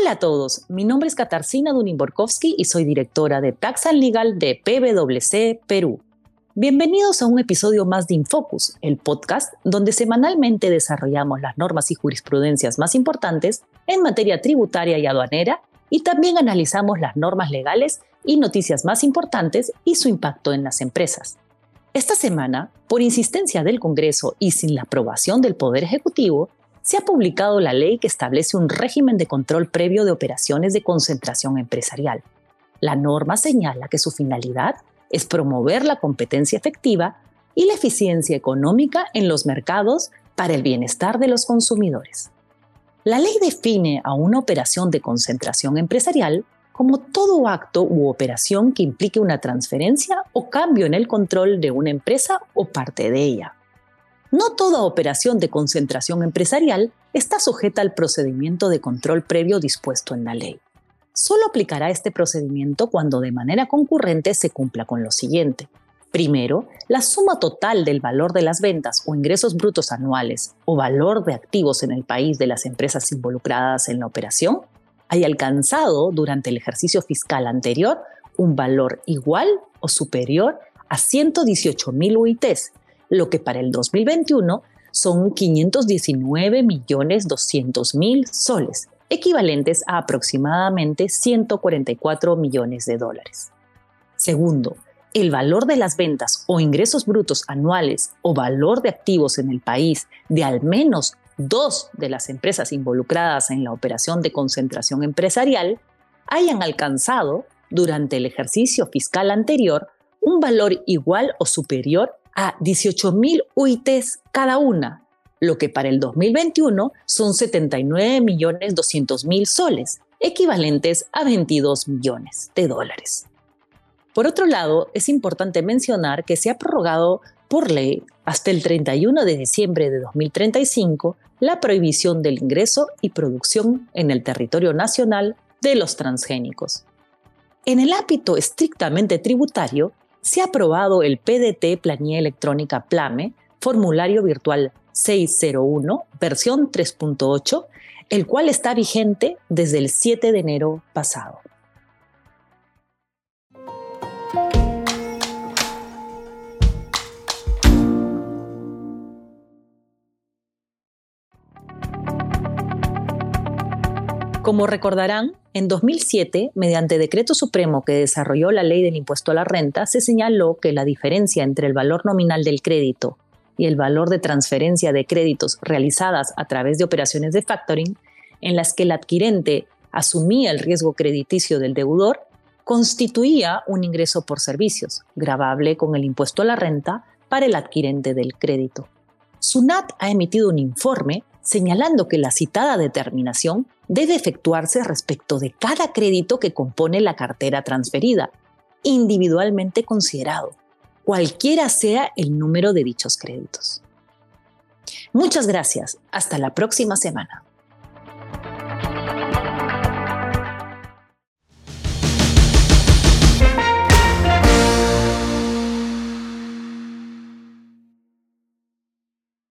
Hola a todos, mi nombre es Katarzyna Dunin-Borkowski y soy directora de Tax and Legal de PwC Perú. Bienvenidos a un episodio más de Infocus, el podcast donde semanalmente desarrollamos las normas y jurisprudencias más importantes en materia tributaria y aduanera y también analizamos las normas legales y noticias más importantes y su impacto en las empresas. Esta semana, por insistencia del Congreso y sin la aprobación del Poder Ejecutivo, se ha publicado la ley que establece un régimen de control previo de operaciones de concentración empresarial. La norma señala que su finalidad es promover la competencia efectiva y la eficiencia económica en los mercados para el bienestar de los consumidores. La ley define a una operación de concentración empresarial como todo acto u operación que implique una transferencia o cambio en el control de una empresa o parte de ella. No toda operación de concentración empresarial está sujeta al procedimiento de control previo dispuesto en la ley. Solo aplicará este procedimiento cuando de manera concurrente se cumpla con lo siguiente. Primero, la suma total del valor de las ventas o ingresos brutos anuales o valor de activos en el país de las empresas involucradas en la operación haya alcanzado durante el ejercicio fiscal anterior un valor igual o superior a 118.000 UITs lo que para el 2021 son 519 millones 200 mil soles, equivalentes a aproximadamente 144 millones de dólares. Segundo, el valor de las ventas o ingresos brutos anuales o valor de activos en el país de al menos dos de las empresas involucradas en la operación de concentración empresarial hayan alcanzado durante el ejercicio fiscal anterior un valor igual o superior a 18.000 UITs cada una, lo que para el 2021 son 79.200.000 soles, equivalentes a 22 millones de dólares. Por otro lado, es importante mencionar que se ha prorrogado por ley hasta el 31 de diciembre de 2035 la prohibición del ingreso y producción en el territorio nacional de los transgénicos. En el ámbito estrictamente tributario, se ha aprobado el PDT Planilla Electrónica PLAME, formulario virtual 601, versión 3.8, el cual está vigente desde el 7 de enero pasado. Como recordarán, en 2007, mediante decreto supremo que desarrolló la ley del impuesto a la renta, se señaló que la diferencia entre el valor nominal del crédito y el valor de transferencia de créditos realizadas a través de operaciones de factoring, en las que el adquirente asumía el riesgo crediticio del deudor, constituía un ingreso por servicios, grabable con el impuesto a la renta para el adquirente del crédito. SUNAT ha emitido un informe señalando que la citada determinación debe efectuarse respecto de cada crédito que compone la cartera transferida, individualmente considerado, cualquiera sea el número de dichos créditos. Muchas gracias. Hasta la próxima semana.